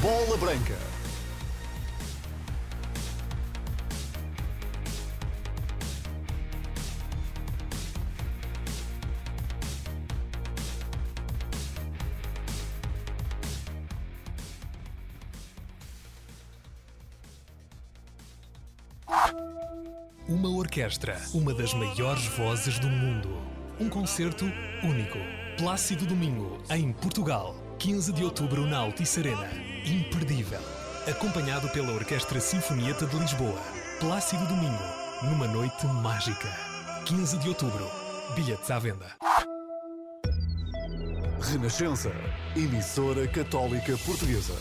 Bola Branca. Uma orquestra, uma das maiores vozes do mundo. Um concerto único. Plácido Domingo, em Portugal. 15 de outubro na Altice Arena. Imperdível. Acompanhado pela Orquestra Sinfonieta de Lisboa. Plácido Domingo, numa noite mágica. 15 de outubro. Bilhetes à venda. Renascença. Emissora Católica Portuguesa.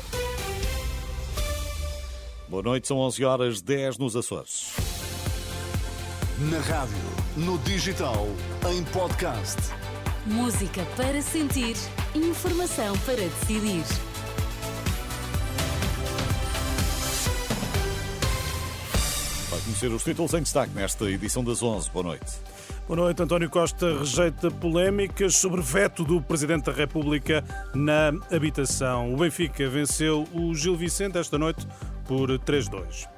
Boa noite, são 11 horas 10 nos Açores. Na rádio, no digital, em podcast. Música para sentir, informação para decidir. Vai conhecer os títulos em destaque nesta edição das 11. Boa noite. Boa noite. António Costa rejeita polémicas sobre veto do Presidente da República na habitação. O Benfica venceu o Gil Vicente esta noite por 3-2.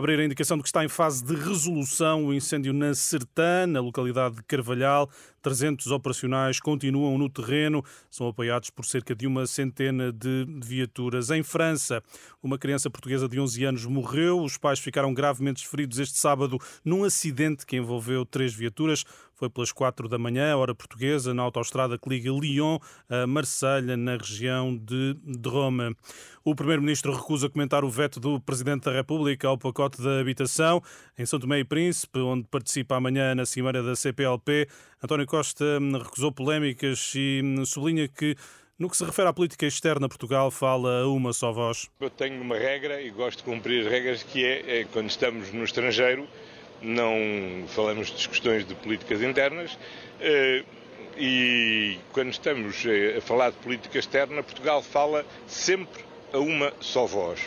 Abrir a indicação de que está em fase de resolução o incêndio na Sertã, na localidade de Carvalhal. 300 operacionais continuam no terreno, são apoiados por cerca de uma centena de viaturas. Em França, uma criança portuguesa de 11 anos morreu. Os pais ficaram gravemente feridos este sábado num acidente que envolveu três viaturas. Foi pelas quatro da manhã, hora portuguesa, na autoestrada que liga Lyon a Marselha, na região de Drôme. O primeiro-ministro recusa comentar o veto do Presidente da República ao pacote da habitação. Em São Tomé e Príncipe, onde participa amanhã na cimeira da CPLP, António Costa recusou polémicas e sublinha que no que se refere à política externa, Portugal fala a uma só voz. Eu tenho uma regra e gosto de cumprir as regras que é, é quando estamos no estrangeiro não falamos de questões de políticas internas eh, e quando estamos eh, a falar de política externa, Portugal fala sempre a uma só voz.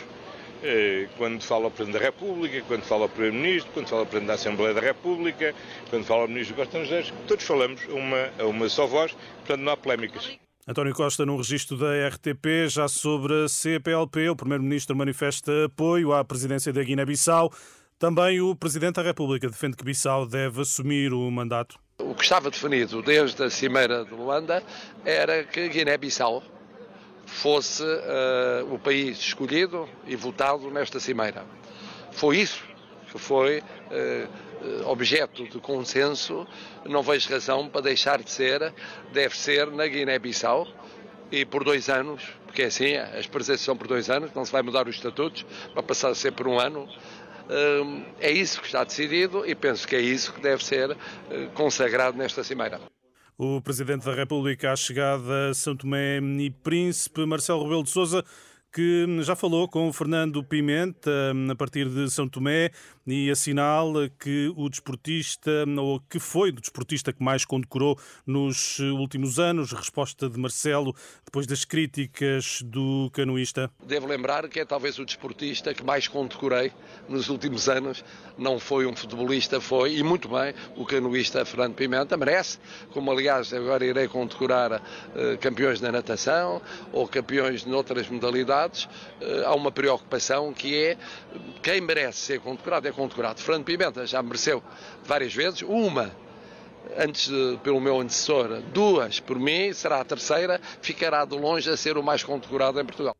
Eh, quando fala o Presidente da República, quando fala o Primeiro-Ministro, quando fala o Presidente da Assembleia da República, quando fala o Ministro dos Estrangeiros, todos falamos a uma, a uma só voz, portanto não há polémicas. António Costa, num registro da RTP, já sobre a CPLP, o Primeiro-Ministro manifesta apoio à presidência da Guiné-Bissau. Também o Presidente da República defende que Bissau deve assumir o mandato. O que estava definido desde a Cimeira de Luanda era que Guiné-Bissau fosse uh, o país escolhido e votado nesta Cimeira. Foi isso que foi uh, objeto de consenso. Não vejo razão para deixar de ser, deve ser na Guiné-Bissau e por dois anos, porque é assim, as presenças são por dois anos, não se vai mudar os estatutos, vai passar a ser por um ano. Uh, é isso que está decidido e penso que é isso que deve ser consagrado nesta Cimeira. O Presidente da República à chegada a São Tomé e Príncipe, Marcelo Rebelo de Sousa, que já falou com Fernando Pimenta a partir de São Tomé e assinala que o desportista, ou que foi o desportista que mais condecorou nos últimos anos, resposta de Marcelo, depois das críticas do canoísta. Devo lembrar que é talvez o desportista que mais condecorei nos últimos anos, não foi um futebolista, foi, e muito bem, o canoísta Fernando Pimenta, merece, como aliás agora irei condecorar uh, campeões da natação ou campeões noutras modalidades, uh, há uma preocupação que é quem merece ser condecorado é condecorado. Fernando Pimenta já mereceu várias vezes, uma antes pelo meu antecessor, duas por mim, será a terceira, ficará de longe a ser o mais condecorado em Portugal.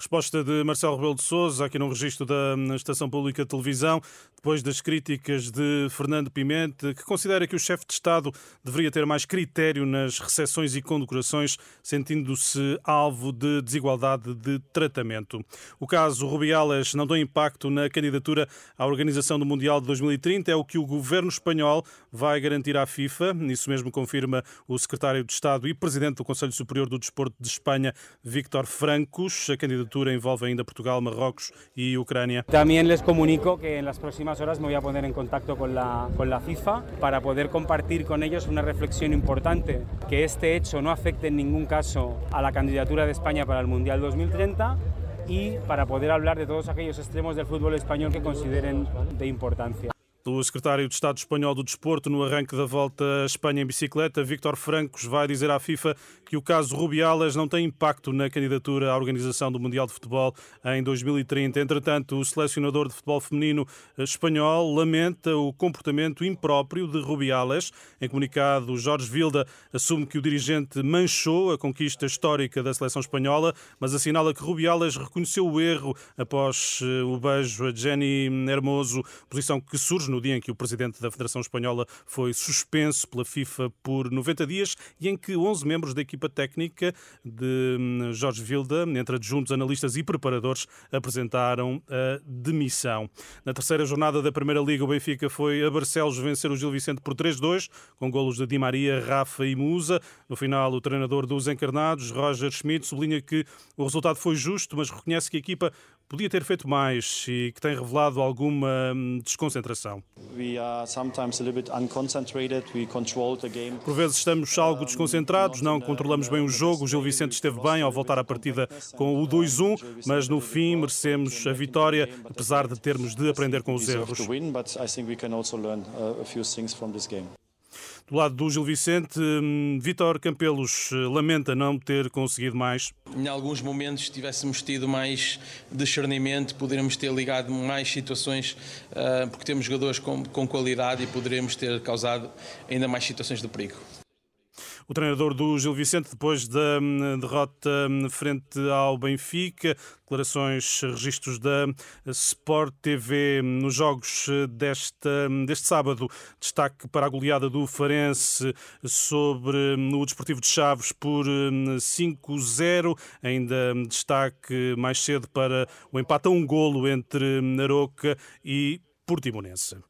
Resposta de Marcelo Rebelo de Sousa, aqui no registro da Estação Pública de Televisão, depois das críticas de Fernando Pimente, que considera que o chefe de Estado deveria ter mais critério nas recepções e condecorações, sentindo-se alvo de desigualdade de tratamento. O caso Rubiales não deu impacto na candidatura à organização do Mundial de 2030, é o que o governo espanhol vai garantir à FIFA. Isso mesmo confirma o secretário de Estado e presidente do Conselho Superior do Desporto de Espanha, Víctor Francos. A candidatura envolve ainda Portugal, Marrocos e Ucrânia. Também les comunico que nas próximas próximas horas me voy a poner en contacto con la FIFA para poder compartir con ellos una reflexión importante, que este hecho no afecte en ningún caso a la candidatura de España para el Mundial 2030 y para poder hablar de todos aquellos extremos del fútbol español que consideren de importancia. O secretário de Estado espanhol do Desporto, no arranque da volta à Espanha em bicicleta, Víctor Francos, vai dizer à FIFA que o caso Rubiales não tem impacto na candidatura à organização do Mundial de Futebol em 2030. Entretanto, o selecionador de futebol feminino espanhol lamenta o comportamento impróprio de Rubiales. Em comunicado, Jorge Vilda assume que o dirigente manchou a conquista histórica da seleção espanhola, mas assinala que Rubiales reconheceu o erro após eh, o beijo a Jenny Hermoso, posição que surge no dia em que o presidente da Federação Espanhola foi suspenso pela FIFA por 90 dias e em que 11 membros da equipa técnica de hum, Jorge Vilda, entre adjuntos, analistas e preparadores, apresentaram a demissão. Na terceira jornada da Primeira Liga, o Benfica foi a Barcelos vencer o Gil Vicente por 3-2, com golos de Di Maria, Rafa e Musa. No final, o treinador dos encarnados, Roger Schmidt, sublinha que o resultado foi justo, mas reconhece que a equipa podia ter feito mais e que tem revelado alguma hum, desconcentração. Por vezes estamos algo desconcentrados, não controlamos bem o jogo. O Gil Vicente esteve bem ao voltar à partida com o 2-1, mas no fim merecemos a vitória, apesar de termos de aprender com os erros. Do lado do Gil Vicente, hum, Vítor Campelos eh, lamenta não ter conseguido mais. Em alguns momentos tivéssemos tido mais discernimento, poderíamos ter ligado mais situações, eh, porque temos jogadores com, com qualidade e poderíamos ter causado ainda mais situações de perigo o treinador do Gil Vicente depois da hum, derrota hum, frente ao Benfica. Declarações, registros da Sport TV hum, nos jogos deste, deste sábado. Destaque para a goleada do Farense sobre o Desportivo de Chaves por 5-0. Ainda destaque mais cedo para o empate a um golo entre Naroca e Portimonense.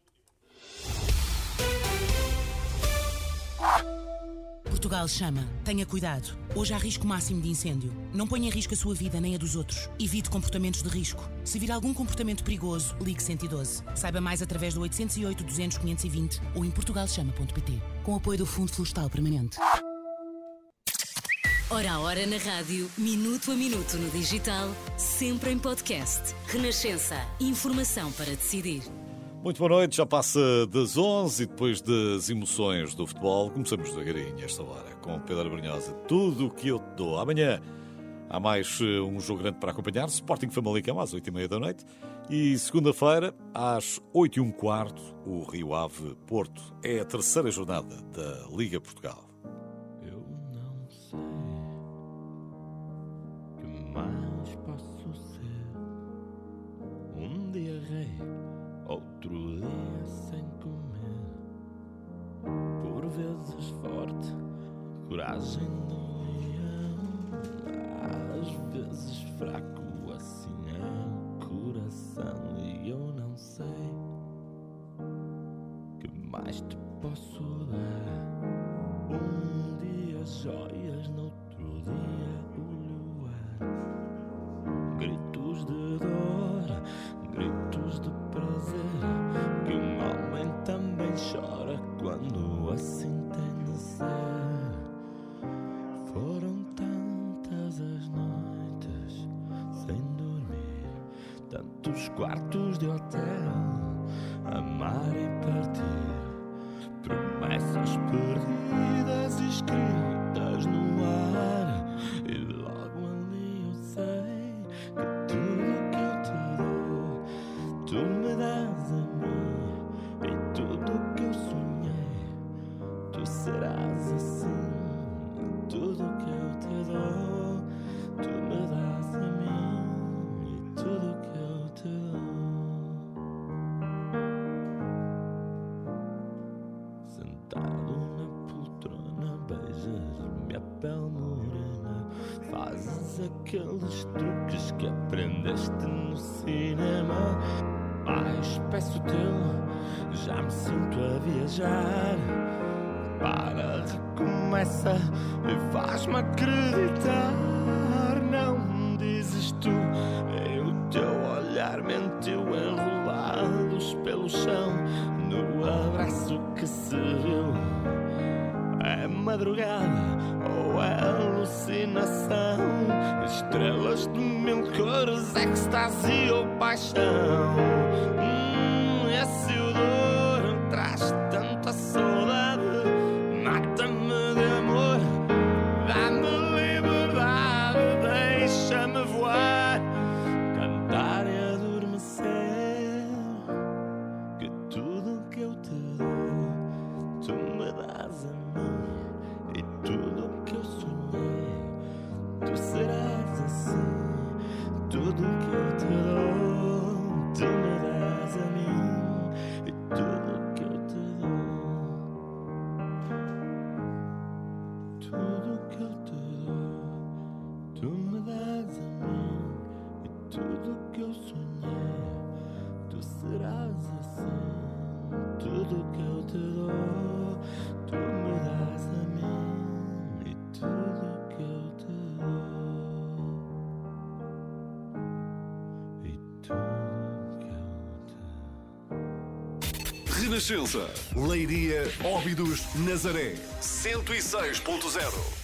Portugal chama. Tenha cuidado. Hoje há risco máximo de incêndio. Não ponha em risco a sua vida nem a dos outros. Evite comportamentos de risco. Se vir algum comportamento perigoso, ligue 112. Saiba mais através do 808 200 520 ou em portugalchama.pt. Com apoio do Fundo Florestal Permanente. Hora a hora na rádio, minuto a minuto no digital, sempre em podcast. Renascença. Informação para decidir. Muito boa noite, já passa das 11 e depois das emoções do futebol, começamos devagarinho esta hora com Pedro Brunhosa. Tudo o que eu te dou. Amanhã há mais eh, um jogo grande para acompanhar, Sporting Famalicão às 8h30 da noite e segunda-feira às 8 e um quarto o Rio Ave Porto. É a terceira jornada da Liga Portugal. Eu não sei que mais posso ser um dia rei coragem às vezes fraco, viajar. Para, recomeça e faz-me acreditar. Não dizes tu, é o teu olhar mentiu enrolados pelo chão. No abraço que se viu, é madrugada ou é alucinação? Estrelas de mil cores, êxtase ou paixão? Renascença. Leiria, Óbidos, Nazaré. 106.0.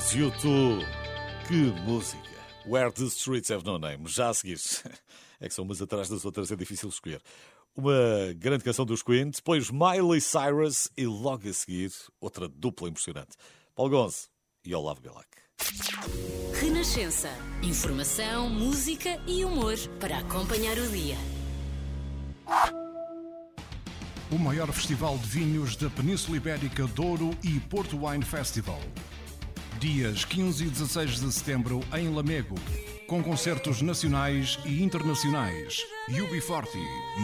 Os YouTube. Que música! Where the Streets Have No Name. Já a seguir. É que são umas atrás das outras, é difícil escolher. Uma grande canção dos Queen, depois Miley Cyrus e logo a seguir outra dupla impressionante. Paulo Gonze e Olavo Bilac. Renascença. Informação, música e humor para acompanhar o dia. O maior festival de vinhos da Península Ibérica, Douro e Porto Wine Festival. Dias 15 e 16 de setembro em Lamego, com concertos nacionais e internacionais. UB40,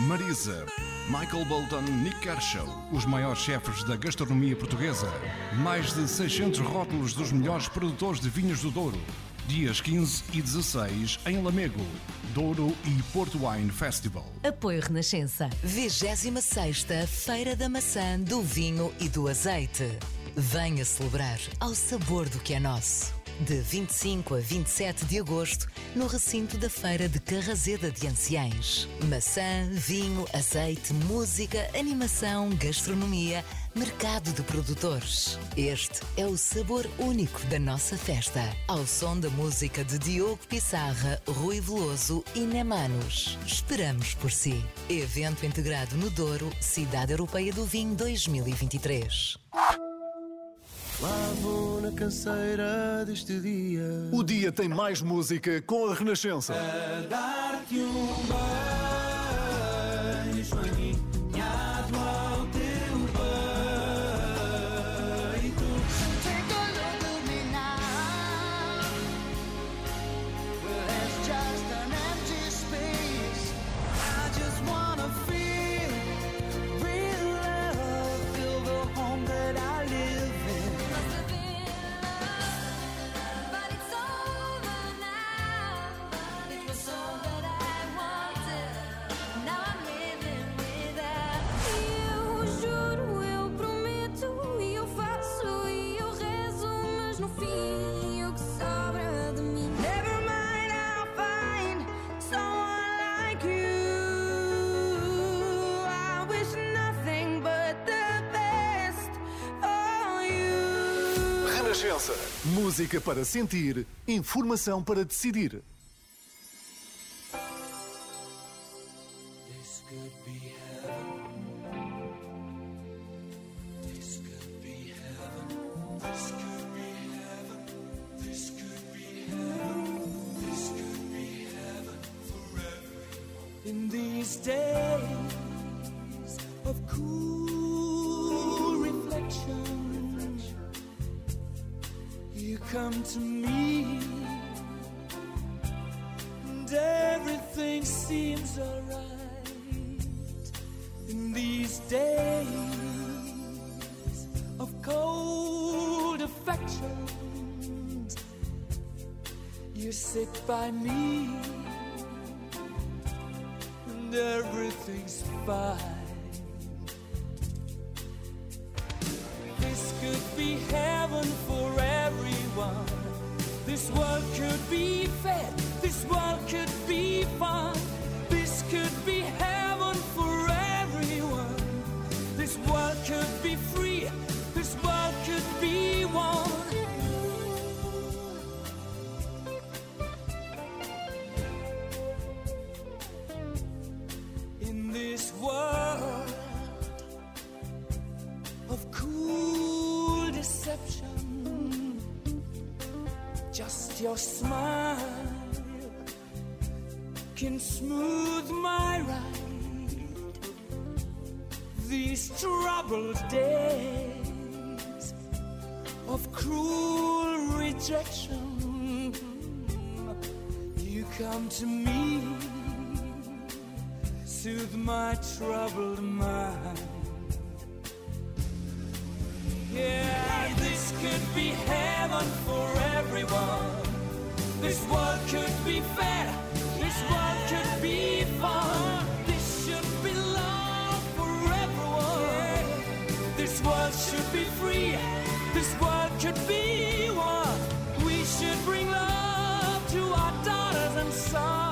Marisa, Michael Bolton, Nick Kershaw, os maiores chefes da gastronomia portuguesa. Mais de 600 rótulos dos melhores produtores de vinhos do Douro. Dias 15 e 16 em Lamego, Douro e Porto Wine Festival. Apoio Renascença. 26 Feira da Maçã, do Vinho e do Azeite. Venha celebrar ao sabor do que é nosso. De 25 a 27 de agosto, no recinto da Feira de Carrazeda de Anciães. Maçã, vinho, azeite, música, animação, gastronomia, mercado de produtores. Este é o sabor único da nossa festa. Ao som da música de Diogo Pissarra, Rui Veloso e Nemanos. Esperamos por si. Evento integrado no Douro, Cidade Europeia do Vinho 2023. Lá vou na canseira deste dia. O dia tem mais música com a Renascença. Dar-te um beijo Música para sentir, informação para decidir. Come to me, and everything seems alright in these days of cold affections. You sit by me, and everything's fine. Be fair. This world could be fun. Your smile can smooth my ride. These troubled days of cruel rejection, you come to me, soothe my troubled mind. Yeah, this could be heaven be fair. This world could be fun. This should be love for everyone. This world should be free. This world could be one. We should bring love to our daughters and sons.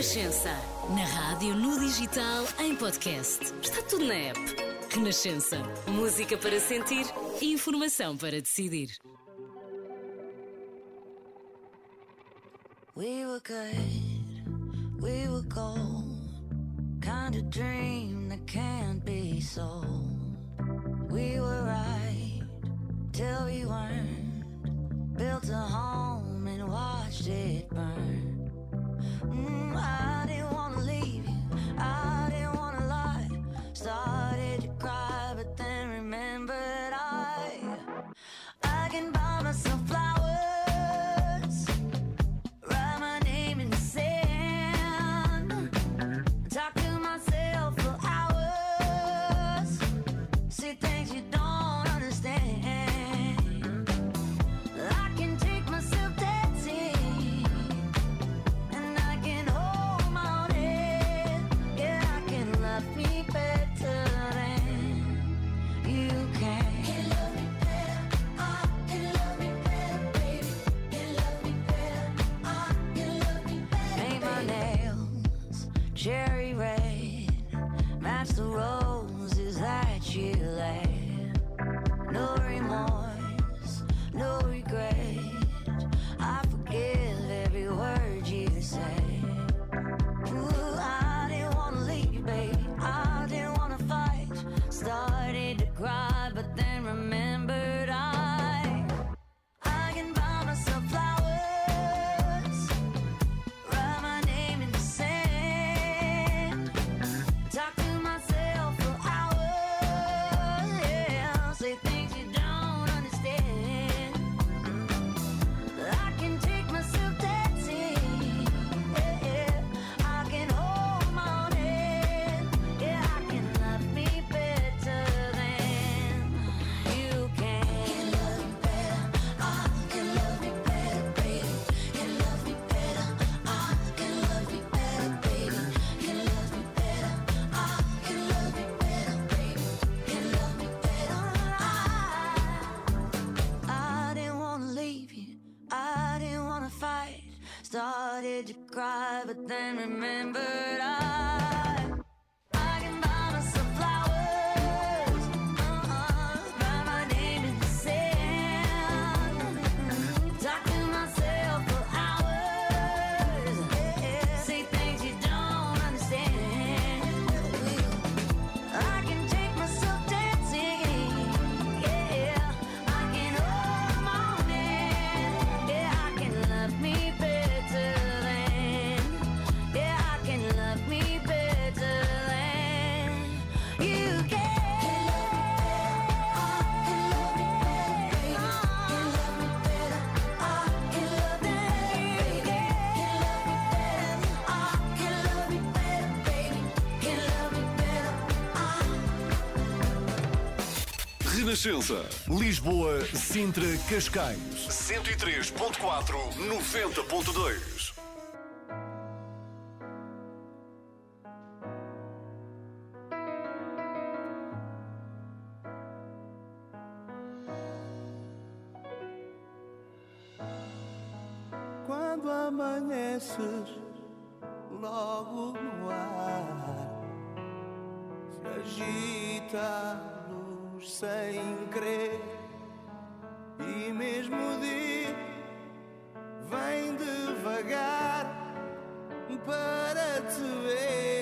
Renascença. Na rádio, no digital, em podcast. Está tudo na app. Renascença. Música para sentir, informação para decidir. We were good, we were gold. Kind of dream that can't be sold. We were right till we weren't. Built a home and watched it burn. Mm, did you cry, but then remember Renascença. Lisboa, Sintra, Cascais. 103.4, 90.2. Quando amanheces logo no ar se agita sem crer e mesmo o dia vem devagar para te ver.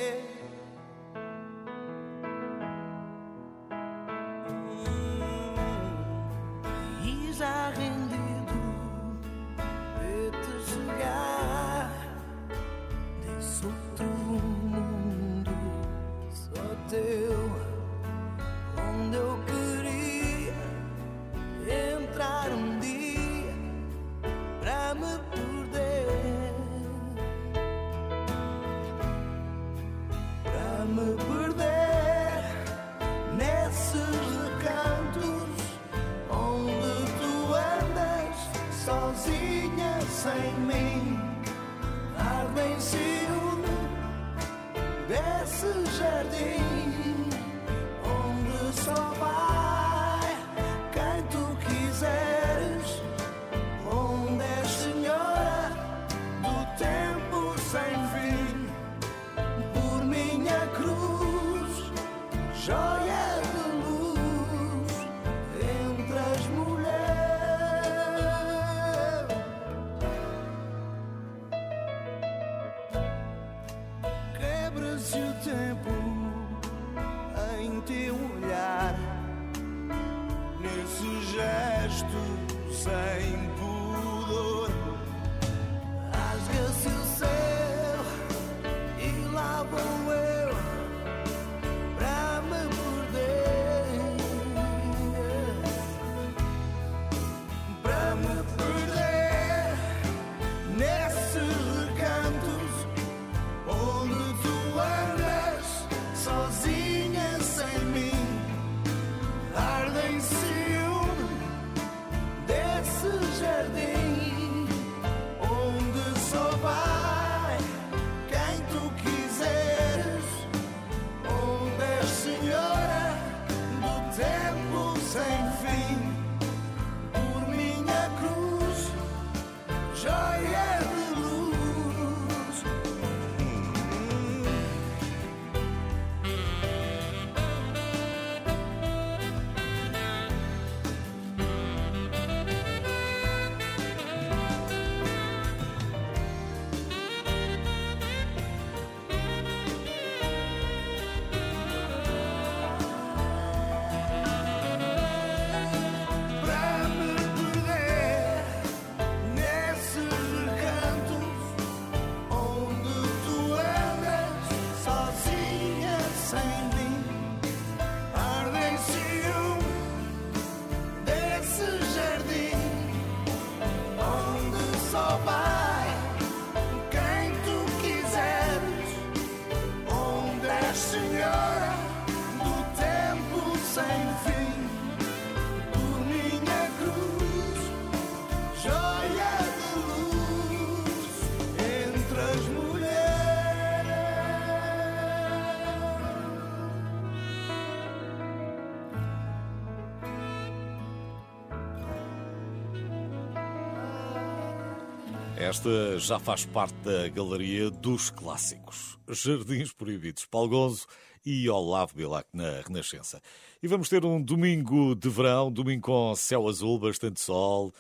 Esta já faz parte da galeria dos clássicos. Jardins Proibidos, Paulo Gonzo e Olavo Bilac na Renascença. E vamos ter um domingo de verão, domingo com céu azul, bastante sol,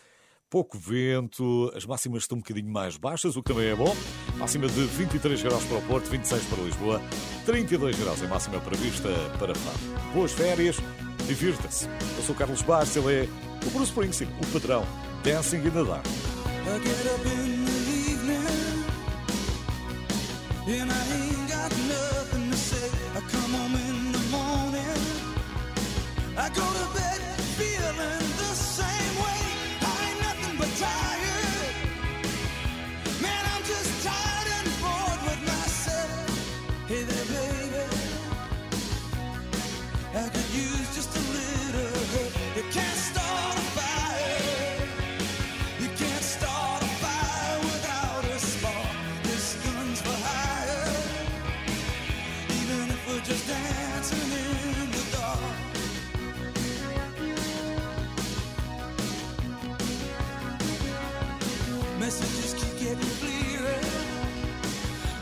pouco vento, as máximas estão um bocadinho mais baixas, o que também é bom. Máxima de 23 graus para o Porto, 26 para Lisboa, 32 graus em máxima prevista para Faro. Boas férias, divirta-se. Eu sou Carlos Bastos, ele é o Bruce Springsteen, o patrão, Dancing in the Dark. I get up in the evening and I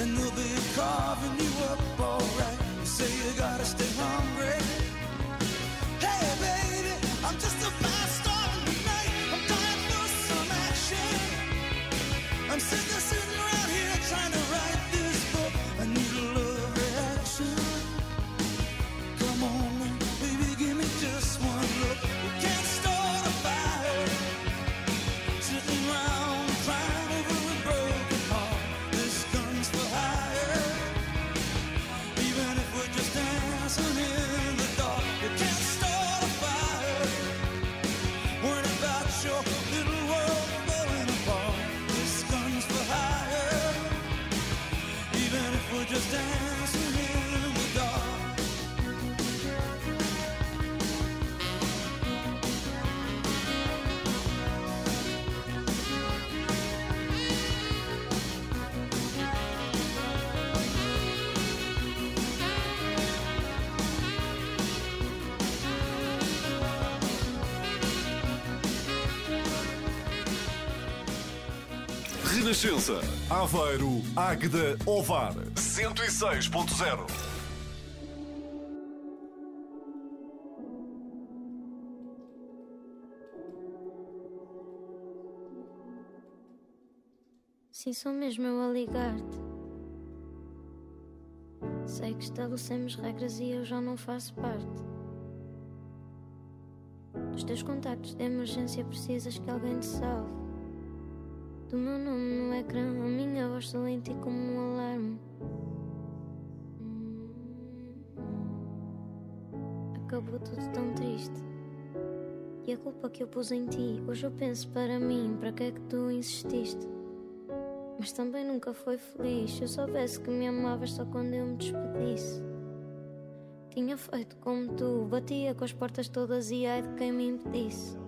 and they'll be carving you up alright. You say you gotta stay Aveiro, Águeda, Ovar. 106.0. Sim, sou mesmo eu a ligar-te. Sei que estabelecemos regras e eu já não faço parte. Dos teus contactos de emergência precisas que alguém te salve. Do meu nome no ecrã, a minha voz ti como um alarme. Acabou tudo tão triste. E a culpa que eu pus em ti, hoje eu penso para mim, para que é que tu insististe? Mas também nunca foi feliz. Se eu soubesse que me amavas só quando eu me despedisse. Tinha feito como tu, batia com as portas todas e ai de quem me impedisse.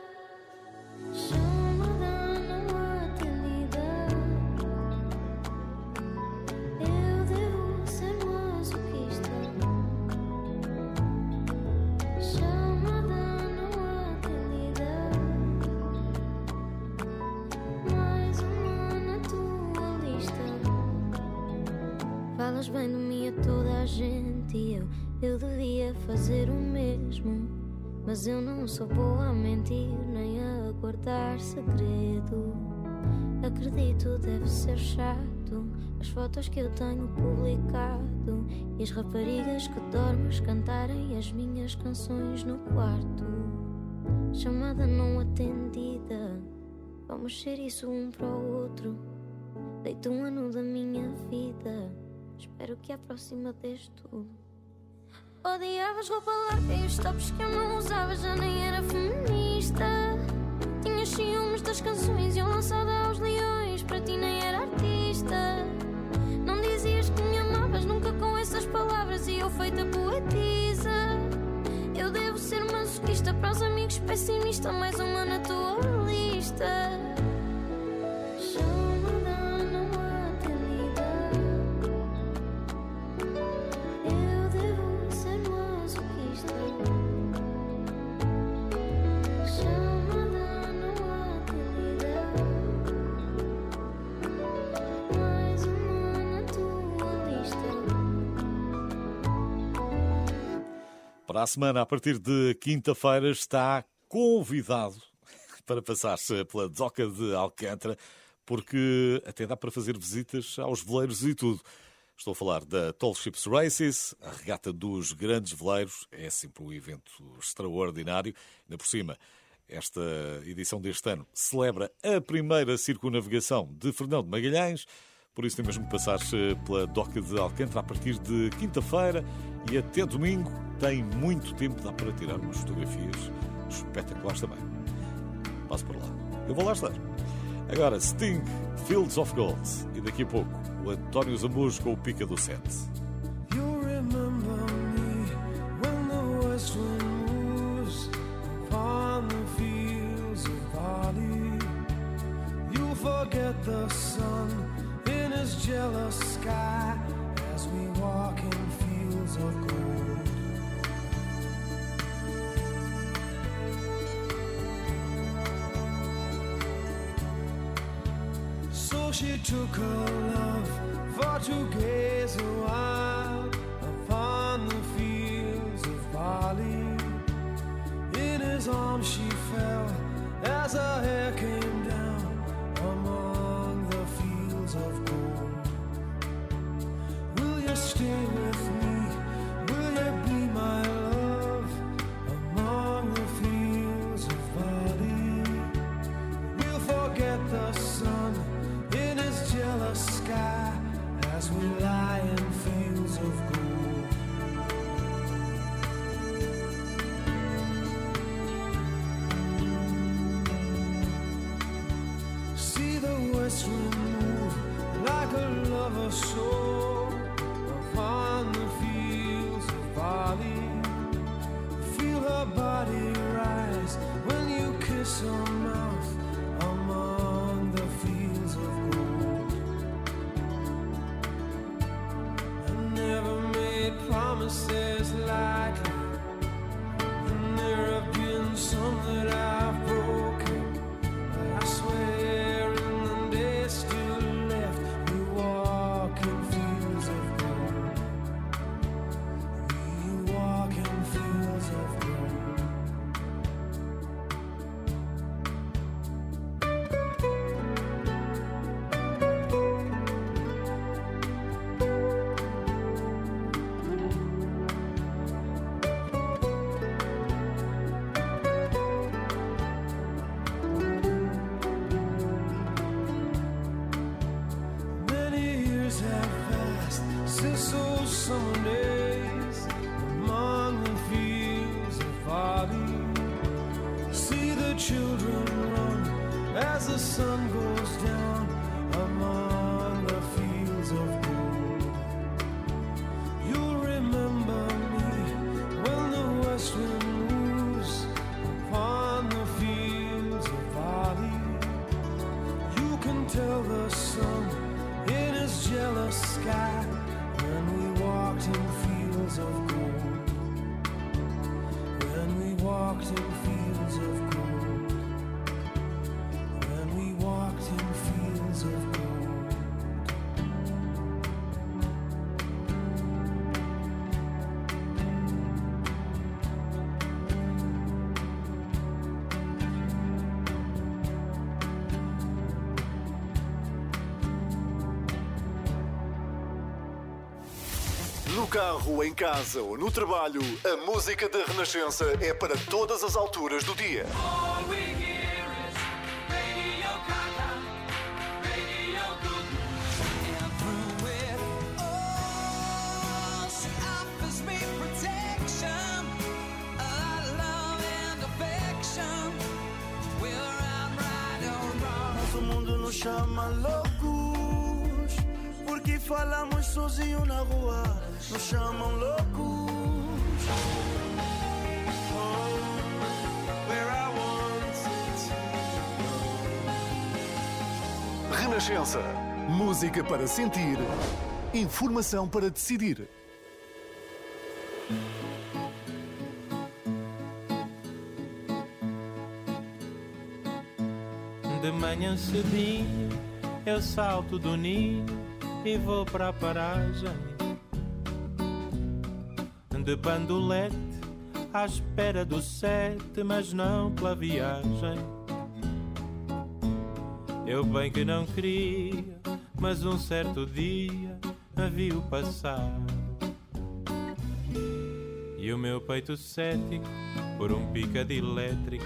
Segredo. Acredito, deve ser chato as fotos que eu tenho publicado e as raparigas que dormes cantarem as minhas canções no quarto. Chamada não atendida, vamos ser isso um para o outro. Deito um ano da minha vida, espero que a próxima dês tudo. Odiavas roupa e os tops que eu não usava já nem era feminista. Tinhas ciúmes das canções e eu lançada aos leões, para ti nem era artista. Não dizias que me amavas nunca com essas palavras e eu feita poetisa. Eu devo ser masoquista para os amigos pessimista, mais uma na tua lista. A semana, a partir de quinta-feira, está convidado para passar-se pela Doca de Alcântara, porque até dá para fazer visitas aos veleiros e tudo. Estou a falar da Tall Ships Races, a regata dos grandes veleiros. É sempre um evento extraordinário. Ainda por cima, esta edição deste ano celebra a primeira circunavegação de Fernão de Magalhães. Por isso tem mesmo que passar-se pela Doca de Alcântara a partir de quinta-feira e até domingo. Tem muito tempo, dá para tirar umas fotografias espetaculares também. Passo por lá. Eu vou lá estar. Agora, Sting, Fields of Gold. E daqui a pouco, o António Zambujo com o Pica do Sete. Forget the sun in his jealous sky she took her love for to gaze a carro, em casa ou no trabalho, a música da Renascença é para todas as alturas do dia. Renascença. Música para sentir, informação para decidir. De manhã cedinho eu salto do ninho e vou para a paragem De bandolete à espera do sete, mas não pela viagem Eu bem que não queria, mas um certo dia a viu passar. E o meu peito cético, por um pica de elétrico,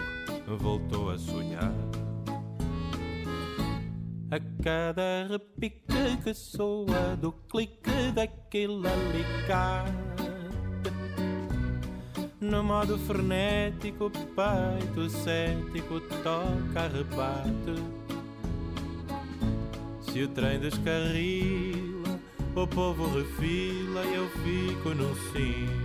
voltou a sonhar. A cada repique que soa do clique daquele alicate No modo frenético, peito cético toca rebate Se o trem descarrila, o povo refila e eu fico no sino